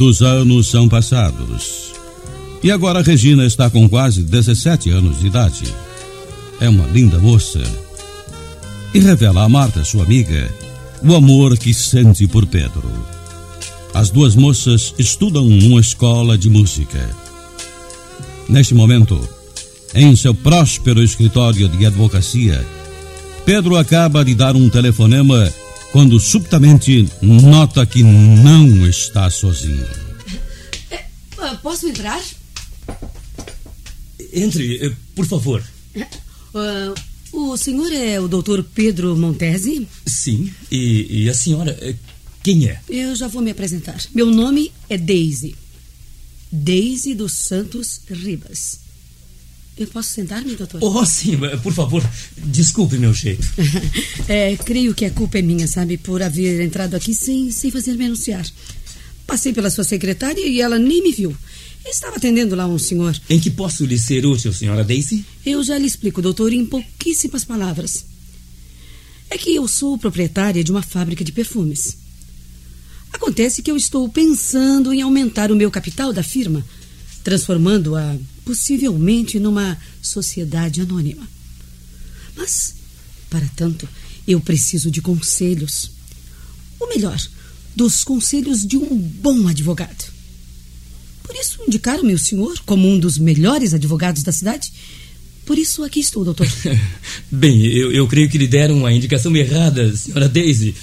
Muitos anos são passados. E agora Regina está com quase 17 anos de idade. É uma linda moça. E revela a Marta, sua amiga, o amor que sente por Pedro. As duas moças estudam numa escola de música. Neste momento, em seu próspero escritório de advocacia, Pedro acaba de dar um telefonema quando subitamente nota que não está sozinho. É, ah, posso entrar? Entre, eh, por favor. Ah, o senhor é o doutor Pedro Montesi? Sim. E, e a senhora, eh, quem é? Eu já vou me apresentar. Meu nome é Daisy. Daisy dos Santos Ribas. Eu posso sentar-me, doutor? Oh, sim, por favor. Desculpe meu jeito. É, creio que a culpa é minha, sabe, por haver entrado aqui sem, sem fazer me anunciar. Passei pela sua secretária e ela nem me viu. Estava atendendo lá um senhor. Em que posso lhe ser útil, senhora Daisy? Eu já lhe explico, doutor, em pouquíssimas palavras. É que eu sou proprietária de uma fábrica de perfumes. Acontece que eu estou pensando em aumentar o meu capital da firma, transformando-a possivelmente numa sociedade anônima. Mas, para tanto, eu preciso de conselhos. Ou melhor, dos conselhos de um bom advogado. Por isso indicaram-me o senhor como um dos melhores advogados da cidade. Por isso aqui estou, doutor. Bem, eu, eu creio que lhe deram a indicação errada, senhora Daisy.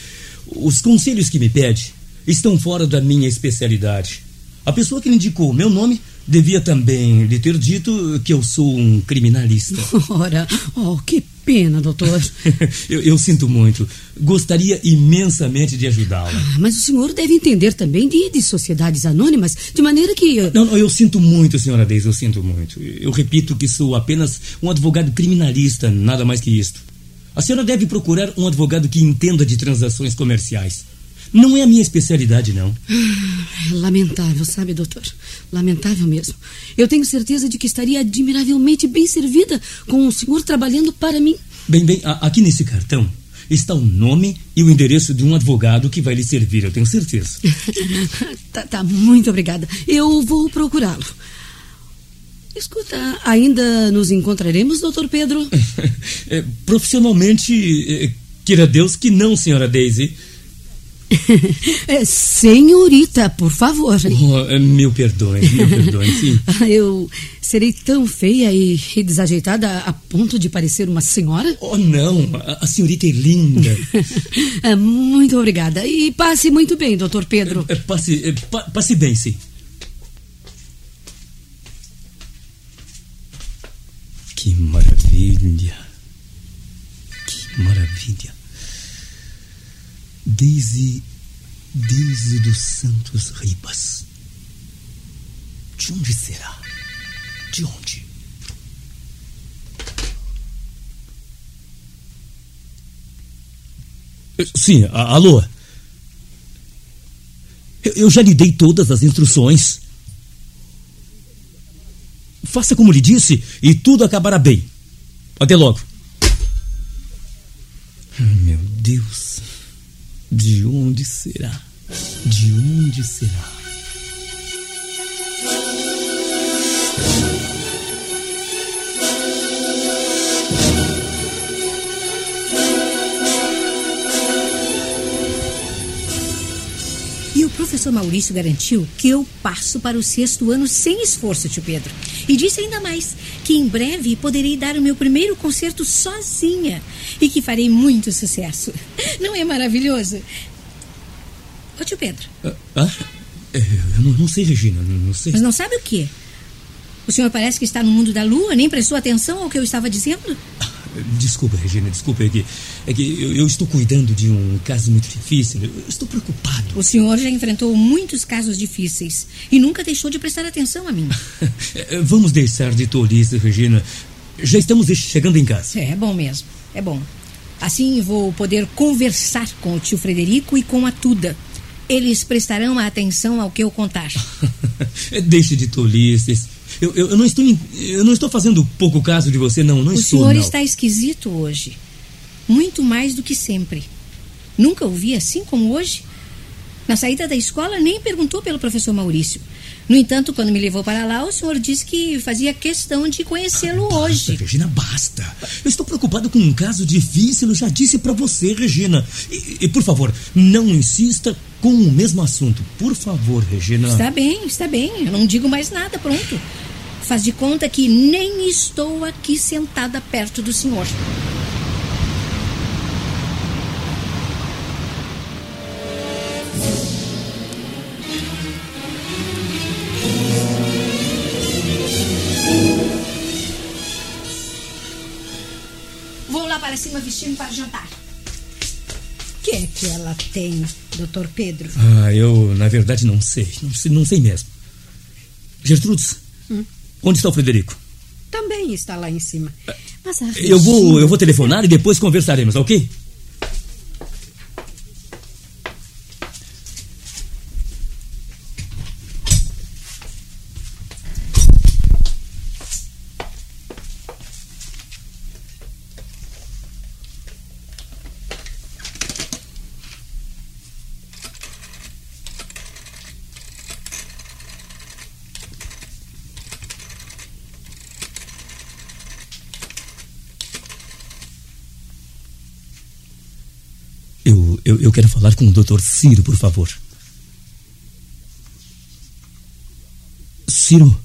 Os conselhos que me pede estão fora da minha especialidade. A pessoa que lhe indicou meu nome devia também lhe ter dito que eu sou um criminalista. Ora, oh, que pena, doutor. eu, eu sinto muito. Gostaria imensamente de ajudá-la. Ah, mas o senhor deve entender também de, de sociedades anônimas, de maneira que. Não, não, eu sinto muito, senhora Deise, eu sinto muito. Eu repito que sou apenas um advogado criminalista, nada mais que isto. A senhora deve procurar um advogado que entenda de transações comerciais. Não é a minha especialidade, não. Ah, lamentável, sabe, doutor? Lamentável mesmo. Eu tenho certeza de que estaria admiravelmente bem servida com o senhor trabalhando para mim. Bem, bem, aqui nesse cartão está o nome e o endereço de um advogado que vai lhe servir, eu tenho certeza. tá, tá, muito obrigada. Eu vou procurá-lo. Escuta, ainda nos encontraremos, doutor Pedro? é, profissionalmente, é, queira Deus que não, senhora Daisy. Senhorita, por favor. Oh, mil perdões, mil perdões, sim. Eu serei tão feia e, e, desajeitada a ponto de parecer uma senhora? Oh, não, a, a senhorita é linda. É, muito obrigada. E passe muito bem, doutor Pedro. É, passe, pa, passe bem, sim. Que maravilha. Que maravilha. Daisy, Daisy dos Santos Ribas. De onde será? De onde? Sim, alô? Eu já lhe dei todas as instruções. Faça como lhe disse e tudo acabará bem. Até logo. De onde será? De onde será? Professor Maurício garantiu que eu passo para o sexto ano sem esforço, tio Pedro. E disse ainda mais que em breve poderei dar o meu primeiro concerto sozinha e que farei muito sucesso. Não é maravilhoso? Ô tio Pedro. Ah, ah, eu não, não, sei, Regina, não, não sei. Mas não sabe o quê? O senhor parece que está no mundo da lua, nem prestou atenção ao que eu estava dizendo? Desculpa, Regina, desculpa. É que, é que eu, eu estou cuidando de um caso muito difícil. Eu estou preocupado. O senhor já enfrentou muitos casos difíceis e nunca deixou de prestar atenção a mim. Vamos deixar de tolice, Regina. Já estamos chegando em casa. É bom mesmo, é bom. Assim vou poder conversar com o tio Frederico e com a Tuda. Eles prestarão atenção ao que eu contar. Deixe de tolices. Eu, eu, eu, não estou, eu não estou fazendo pouco caso de você, não. não o estou, senhor não. está esquisito hoje. Muito mais do que sempre. Nunca o vi assim como hoje. Na saída da escola, nem perguntou pelo professor Maurício. No entanto, quando me levou para lá, o senhor disse que fazia questão de conhecê-lo basta, hoje. Regina, basta. Eu estou preocupado com um caso difícil, eu já disse para você, Regina. E, e, por favor, não insista com o mesmo assunto. Por favor, Regina. Está bem, está bem. Eu não digo mais nada, pronto. Faz de conta que nem estou aqui sentada perto do senhor. Vou lá para cima vestir-me para jantar. O que é que ela tem, doutor Pedro? Ah, eu, na verdade, não sei. Não sei, não sei mesmo. Gertrudes, Hum? onde está o Frederico? Também está lá em cima. Mas a Eu vou, Regina- eu vou telefonar e depois conversaremos, ok? Eu, eu, quero falar com o Dr. Ciro, por favor. Ciro.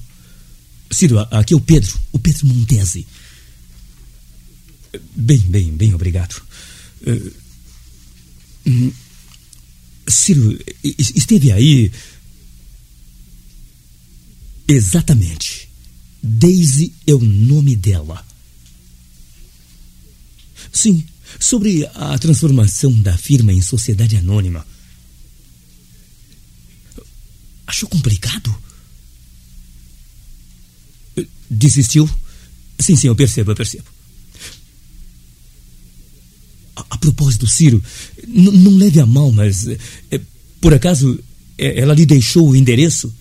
Ciro, aqui é o Pedro. O Pedro Montese. Bem, bem, bem, obrigado. Eh, hum, Ciro, esteve aí. Exatamente. Daisy é o nome dela. Sim, sobre a transformação da firma em sociedade anônima. Achou complicado? Desistiu? Sim, sim, eu percebo, eu percebo. A, a propósito, Ciro, não leve a mal, mas eh, por acaso eh, ela lhe deixou o endereço?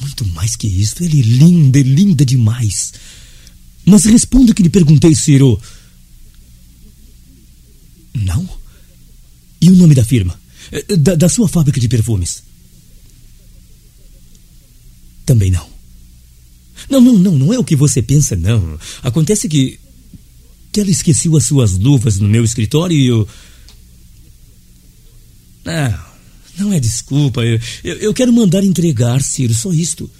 Muito mais que isso, ele é linda, linda demais. Mas responda que lhe perguntei, Ciro. Não? E o nome da firma? Eh, Da, da sua fábrica de perfumes? Também não. Não, não, não, não é o que você pensa, não. Acontece que. que ela esqueceu as suas luvas no meu escritório e eu. Não, não é desculpa. Eu, eu, eu quero mandar entregar, Ciro, só isto.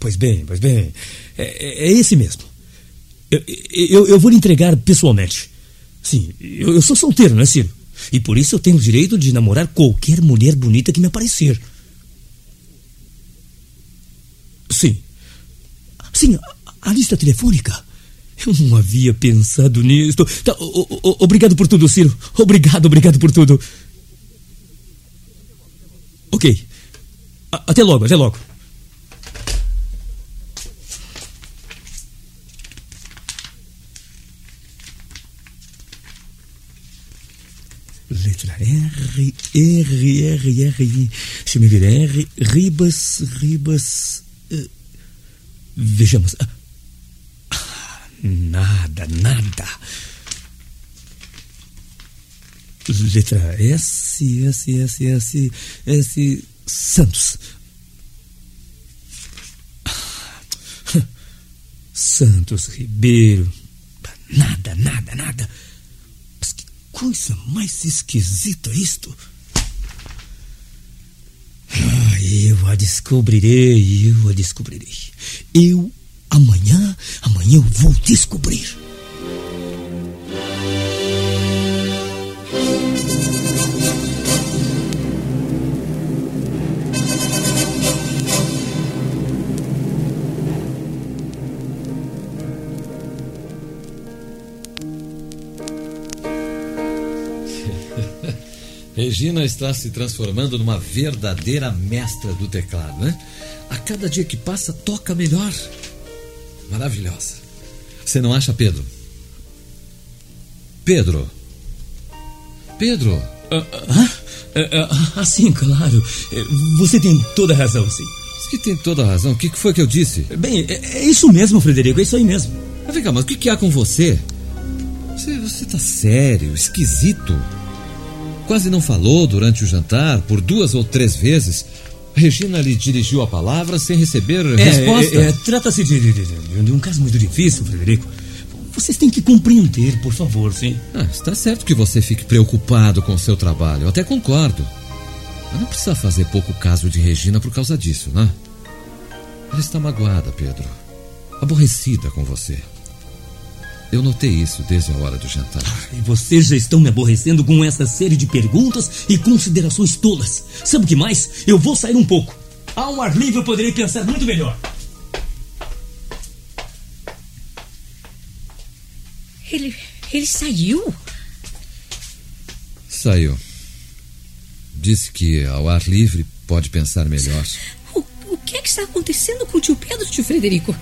Pois bem, pois bem. É, é- é esse mesmo. Eu, eu, eu vou lhe entregar pessoalmente. Sim, eu, eu sou solteiro, não é, Ciro? E por isso eu tenho o direito de namorar qualquer mulher bonita que me aparecer. Sim. Sim, a, a lista telefônica. Eu não havia pensado nisto. Tá, o- o- obrigado por tudo, Ciro. Obrigado, obrigado por tudo. Ok. A- até logo, até logo. Letra R, R, R, R, I. Deixa eu ver. R, Ribas, Ribas. eh, vejamos. Ah, ah, nada, nada. Letra S, S, S, S, S. Santos. Ah, Santos Ribeiro. Nada, nada, nada. Mas que coisa mais esquisita isto. Ah, eu a descobrirei, eu a descobrirei. Eu, amanhã, amanhã eu vou descobrir. Regina está se transformando numa verdadeira mestra do teclado, né? A cada dia que passa, toca melhor. Maravilhosa. Você não acha, Pedro? Pedro? Pedro? Ah, ah, ah, ah, sim, claro. Eh, Você tem toda a razão, sim. Que tem toda a razão. O que que foi que eu disse? Bem, é, é isso mesmo, Frederico, é isso aí mesmo. Mas vem cá, mas o que, que há com você? Você, você tá sério, esquisito. Quase não falou durante o jantar, por duas ou três vezes. Regina lhe dirigiu a palavra sem receber resposta. É, é, Trata-se de, de- de- de um caso muito difícil, Frederico. Vocês têm que compreender, por favor, sim. Ah, está certo que você fique preocupado com o seu trabalho, eu até concordo. Mas não precisa fazer pouco caso de Regina por causa disso, né? Ela está magoada, Pedro. Aborrecida com você. Eu notei isso desde a hora do jantar. E vocês já estão me aborrecendo com essa série de perguntas e considerações tolas. Sabe o que mais? Eu vou sair um pouco. Ao um ar livre eu poderei pensar muito melhor. Ele, ele saiu? Saiu. Disse que ao ar livre pode pensar melhor. O, o que é que está acontecendo com o tio Pedro, tio Frederico?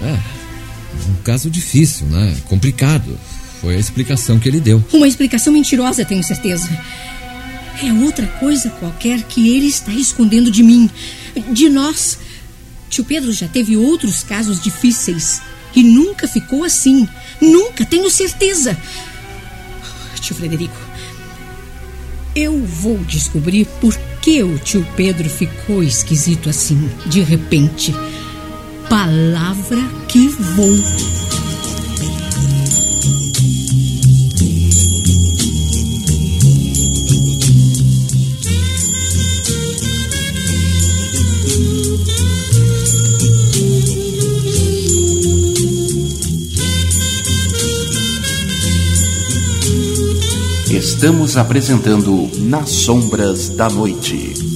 Ah, um caso difícil, né? Complicado. Foi a explicação que ele deu. Uma explicação mentirosa, tenho certeza. É outra coisa qualquer que ele está escondendo de mim, de nós. Tio Pedro já teve outros casos difíceis e nunca ficou assim. Nunca, tenho certeza. Tio Frederico, eu vou descobrir por que o tio Pedro ficou esquisito assim, de repente. Palavra que vou. Estamos apresentando Nas Sombras da Noite.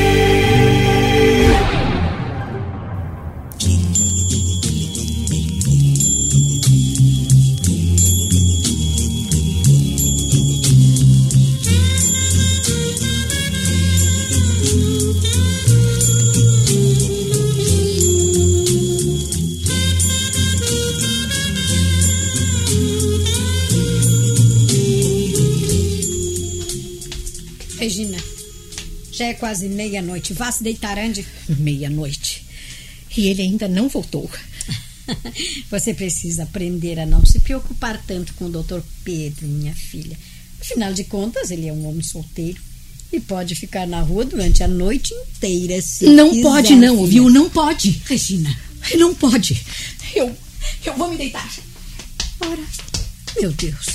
Já é quase meia-noite. Vá se deitar, Andy. Meia-noite. E ele ainda não voltou. Você precisa aprender a não se preocupar tanto com o Dr. Pedro, minha filha. Afinal de contas, ele é um homem solteiro e pode ficar na rua durante a noite inteira se não quiser, pode, não, filha. viu? Não pode. Regina, Não pode. Eu, eu vou me deitar. ora, meu Deus.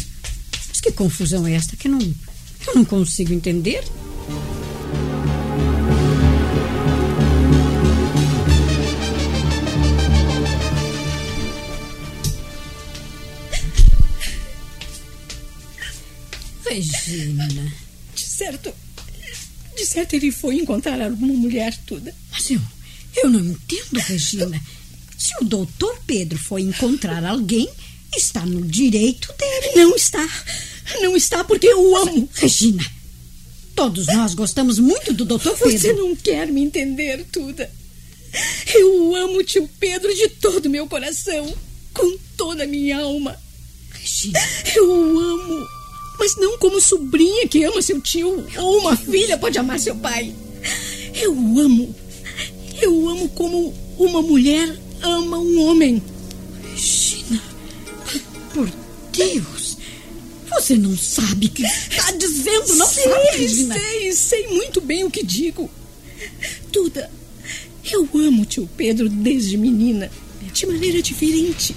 Mas que confusão é esta que não, eu não consigo entender? Regina. De certo. De certo ele foi encontrar alguma mulher toda. Mas eu, eu não entendo, Regina. Se o doutor Pedro foi encontrar alguém, está no direito dele. Não está. Não está porque eu o amo. Regina, todos nós gostamos muito do doutor Pedro. Você não quer me entender, Tuda. Eu o amo, tio Pedro, de todo o meu coração. Com toda a minha alma. Regina, Eu o amo. Mas não como sobrinha que ama seu tio. Ou uma filha pode amar seu pai. Eu o amo. Eu o amo como uma mulher ama um homem. Regina, por Deus, você não sabe o que está dizendo, não sei, sabe, Regina? sei, sei muito bem o que digo. Duda, eu amo tio Pedro desde menina, de maneira diferente.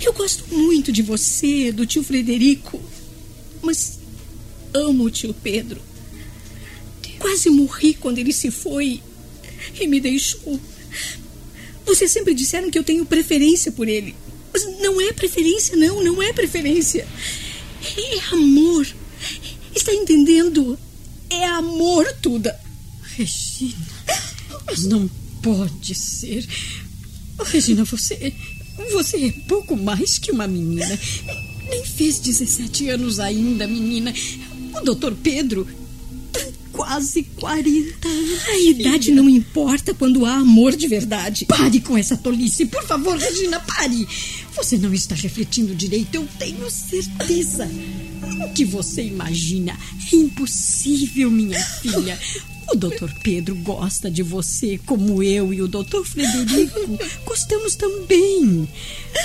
Eu gosto muito de você, do tio Frederico, mas amo o tio Pedro. Quase morri quando ele se foi e me deixou. Vocês sempre disseram que eu tenho preferência por ele. Mas não é preferência, não, não é preferência. É amor. Está entendendo? É amor, Tuda. Regina, mas não pode ser. Regina, você. Você é pouco mais que uma menina. Nem fez 17 anos ainda, menina. O doutor Pedro tem quase 40 anos. A idade não importa quando há amor de verdade. Pare com essa tolice, por favor, Regina, pare. Você não está refletindo direito, eu tenho certeza. O que você imagina é impossível, minha filha. O doutor Pedro gosta de você, como eu e o doutor Frederico gostamos também.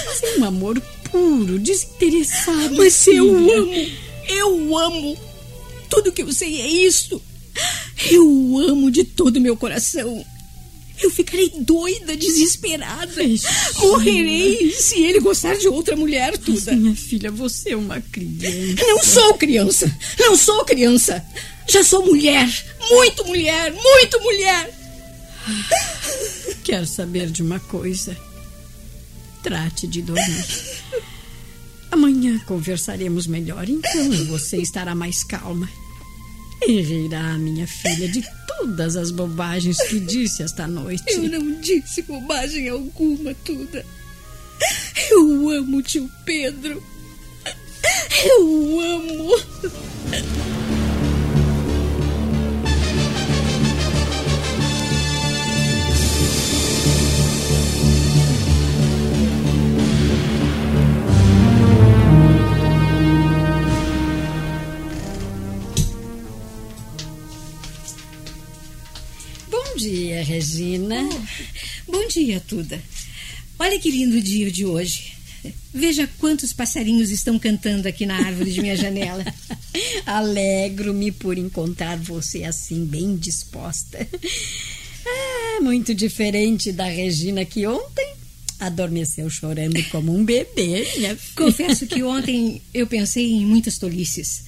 Mas é um amor puro, desinteressado. Mas eu filha. amo, eu amo. Tudo que eu sei é isso. Eu o amo de todo o meu coração. Eu ficarei doida, desesperada. Morrerei se ele gostar de outra mulher, Tuda. minha filha, você é uma criança. Não sou criança. Não sou criança. Já sou mulher. Muito mulher. Muito mulher. Quero saber de uma coisa. Trate de dormir. Amanhã conversaremos melhor, então você estará mais calma. E rirá, minha filha, de todas as bobagens que disse esta noite. Eu não disse bobagem alguma, Tuda. Eu amo tio Pedro. Eu amo. Dia, Regina. Bom dia, Tuda. Olha que lindo dia de hoje. Veja quantos passarinhos estão cantando aqui na árvore de minha janela. Alegro-me por encontrar você assim, bem disposta. Ah, muito diferente da Regina que ontem adormeceu chorando como um bebê. Filha. Confesso que ontem eu pensei em muitas tolices.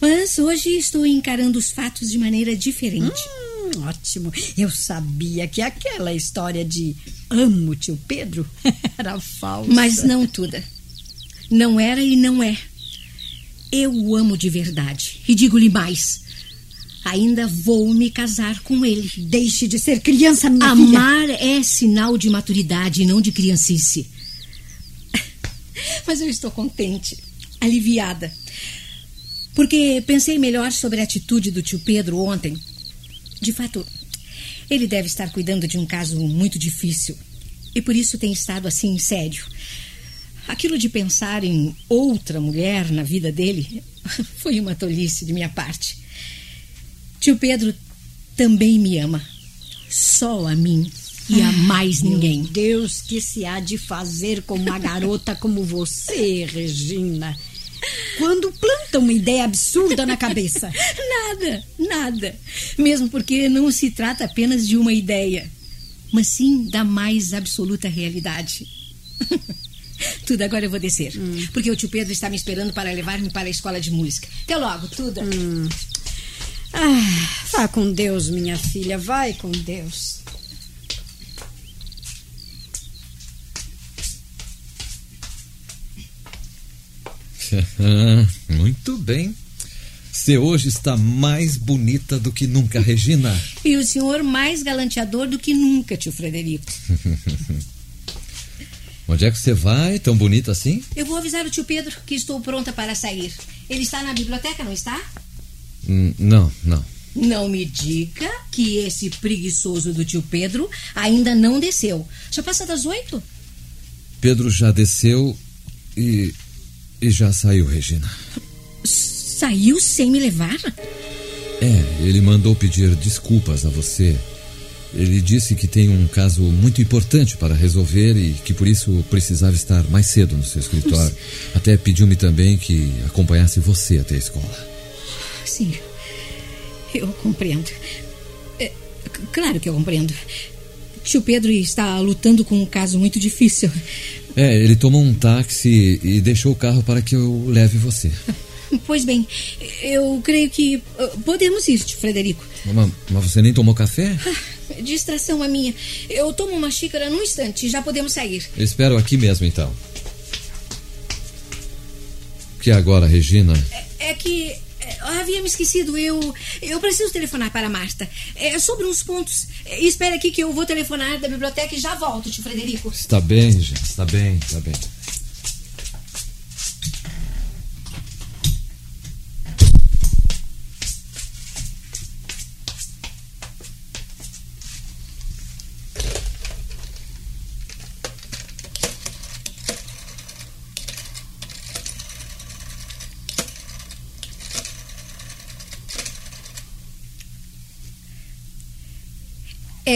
Mas hoje estou encarando os fatos de maneira diferente. Hum, ótimo. Eu sabia que aquela história de amo tio Pedro era falsa. Mas não, Tuda. Não era e não é. Eu o amo de verdade. E digo-lhe mais. Ainda vou me casar com ele. Deixe de ser criança, minha Amar é sinal de maturidade e não de criancice. Mas eu estou contente, aliviada. Porque pensei melhor sobre a atitude do tio Pedro ontem. De fato, ele deve estar cuidando de um caso muito difícil. E por isso tem estado assim sério. Aquilo de pensar em outra mulher na vida dele foi uma tolice de minha parte. Tio Pedro também me ama. Só a mim e a mais ninguém. Meu Deus, que se há de fazer com uma garota como você, Regina? Quando planta uma ideia absurda na cabeça? Nada, nada. Mesmo porque não se trata apenas de uma ideia, mas sim da mais absoluta realidade. Tudo, agora eu vou descer. Porque o tio Pedro está me esperando para levar-me para a escola de música. Até logo, Tuda. Hum. Ah, vá com Deus, minha filha, vai com Deus. Muito bem. Você hoje está mais bonita do que nunca, Regina. E o senhor mais galanteador do que nunca, tio Frederico. Onde é que você vai, tão bonita assim? Eu vou avisar o tio Pedro que estou pronta para sair. Ele está na biblioteca, não está? Hum, não, não. Não me diga que esse preguiçoso do tio Pedro ainda não desceu. Já passa das oito? Pedro já desceu e. e já saiu, Regina. Saiu sem me levar? É, ele mandou pedir desculpas a você. Ele disse que tem um caso muito importante para resolver e que por isso precisava estar mais cedo no seu escritório. Até pediu-me também que acompanhasse você até a escola. Sim, eu compreendo. É, claro que eu compreendo. Tio Pedro está lutando com um caso muito difícil. É, ele tomou um táxi e deixou o carro para que eu leve você. Pois bem, eu creio que uh, podemos ir, Frederico. Mas, mas você nem tomou café? Distração a minha. Eu tomo uma xícara num instante, já podemos sair. Eu espero aqui mesmo então. Que agora, Regina? É que é, eu havia me esquecido, eu eu preciso telefonar para Marta. É sobre uns pontos. Espere aqui que eu vou telefonar da biblioteca e já volto, tio Frederico. Está bem, gente, está bem, está bem.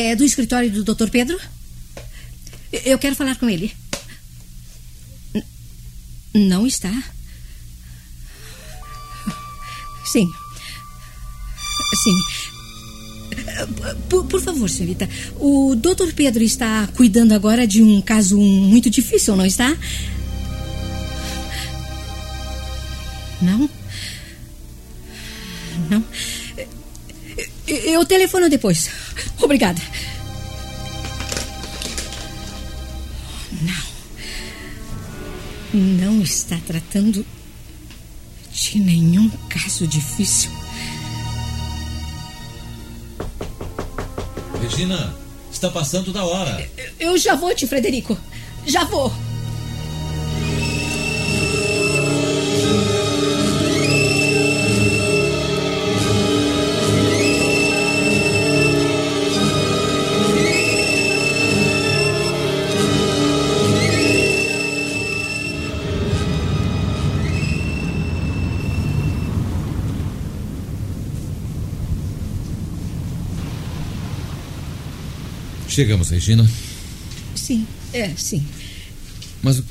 É do escritório do Dr. Pedro? Eu quero falar com ele. Não está? Sim. Sim. Por, por favor, senhorita. O Dr. Pedro está cuidando agora de um caso muito difícil, não está? Não? Não? Eu- Eu telefono depois. Obrigada. Não. não está tratando de nenhum caso difícil. Regina, está passando da hora. Eu já vou, tio Frederico. Já vou. Chegamos, Regina. Sim, é, sim. Mas o,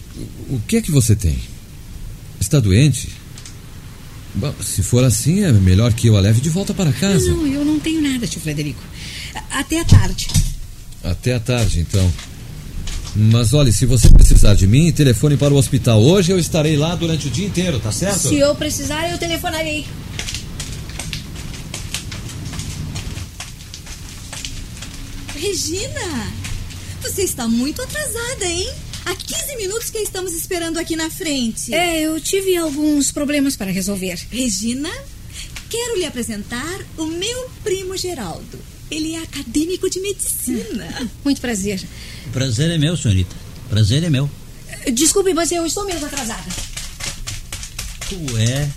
o que é que você tem? Está doente? Bom, se for assim, é melhor que eu a leve de volta para casa. Não, eu não tenho nada, tio Frederico. Até a tarde. Até a tarde, então. Mas olhe, se você precisar de mim, telefone para o hospital. Hoje eu estarei lá durante o dia inteiro, tá certo? Se eu precisar, eu telefonarei. Regina, você está muito atrasada, hein? Há 15 minutos que estamos esperando aqui na frente. É, eu tive alguns problemas para resolver. Regina, quero lhe apresentar o meu primo Geraldo. Ele é acadêmico de medicina. Muito prazer. Prazer é meu, senhorita. Prazer é meu. Desculpe, mas eu estou mesmo atrasada. Ué,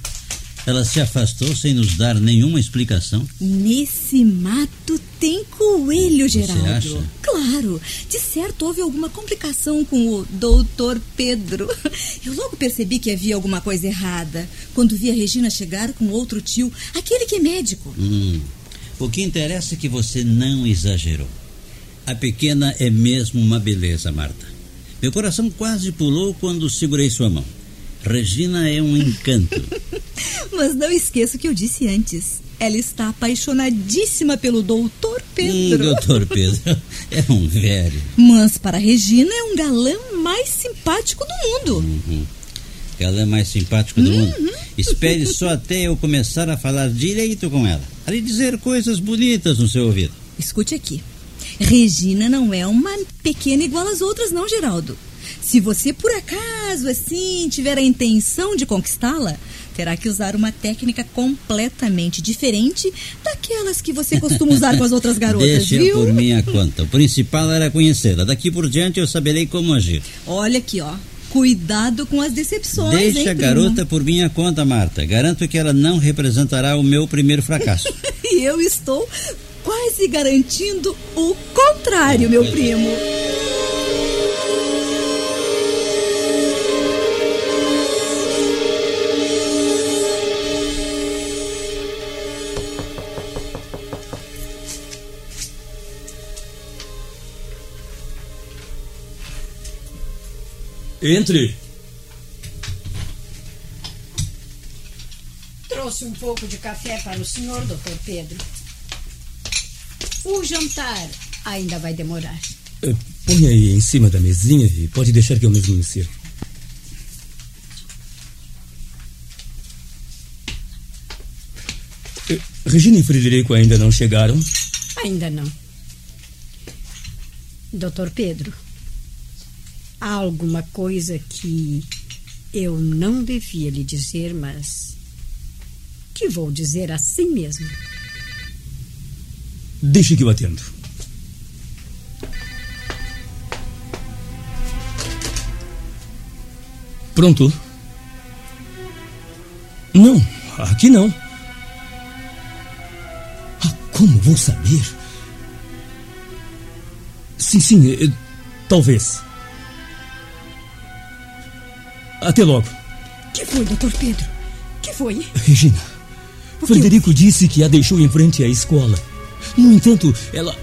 ela se afastou sem nos dar nenhuma explicação. Nesse mato tem coelho, Geraldo. acha? Claro. De certo houve alguma complicação com o doutor Pedro. Eu logo percebi que havia alguma coisa errada quando vi a Regina chegar com outro tio, aquele que é médico. Hum. O que interessa é que você não exagerou. A pequena é mesmo uma beleza, Marta. Meu coração quase pulou quando segurei sua mão. Regina é um encanto. Mas não esqueça o que eu disse antes. Ela está apaixonadíssima pelo doutor Hum, Pedro. doutor Pedro é um velho. Mas para Regina é um galã mais simpático do mundo. Uhum. Ela é mais simpático do mundo. Espere só até eu começar a falar direito com ela. A lhe dizer coisas bonitas no seu ouvido. Escute aqui. Regina não é uma pequena igual às outras, não, Geraldo. Se você, por acaso, assim, tiver a intenção de conquistá-la, terá que usar uma técnica completamente diferente daquelas que você costuma usar com as outras garotas, Deixa viu? por minha conta. O principal era conhecê-la. Daqui por diante eu saberei como agir. Olha aqui, ó. Cuidado com as decepções, hein, Deixa a primo? garota por minha conta, Marta. Garanto que ela não representará o meu primeiro fracasso. E eu estou quase garantindo o contrário, meu primo. Entre. Trouxe um pouco de café para o senhor, doutor Pedro. O jantar ainda vai demorar. Eh, Põe aí em cima da mesinha e pode deixar que eu mesmo me sirva. Eh, Regina e Frederico ainda não chegaram? Ainda não. Doutor Pedro, há alguma coisa que eu não devia lhe dizer, mas que vou dizer assim mesmo. Deixe que eu atendo. Pronto? Não, aqui não. Ah, como vou saber? Sim, sim, eh, talvez. Até logo. Que foi, doutor Pedro? Que foi? Regina, Frederico disse que a deixou em frente à escola. No entanto, ela.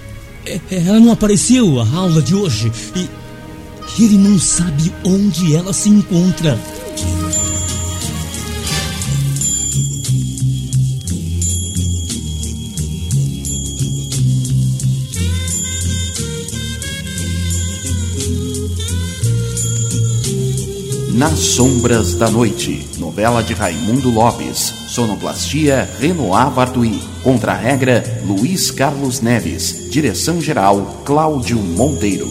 é- Ela não apareceu à aula de hoje e ele não sabe onde ela se encontra. Nas Sombras da Noite, novela de Raimundo Lopes, sonoplastia Renoir Bartui, contra-regra Luiz Carlos Neves, direção-geral Cláudio Monteiro.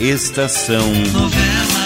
Estação Novela.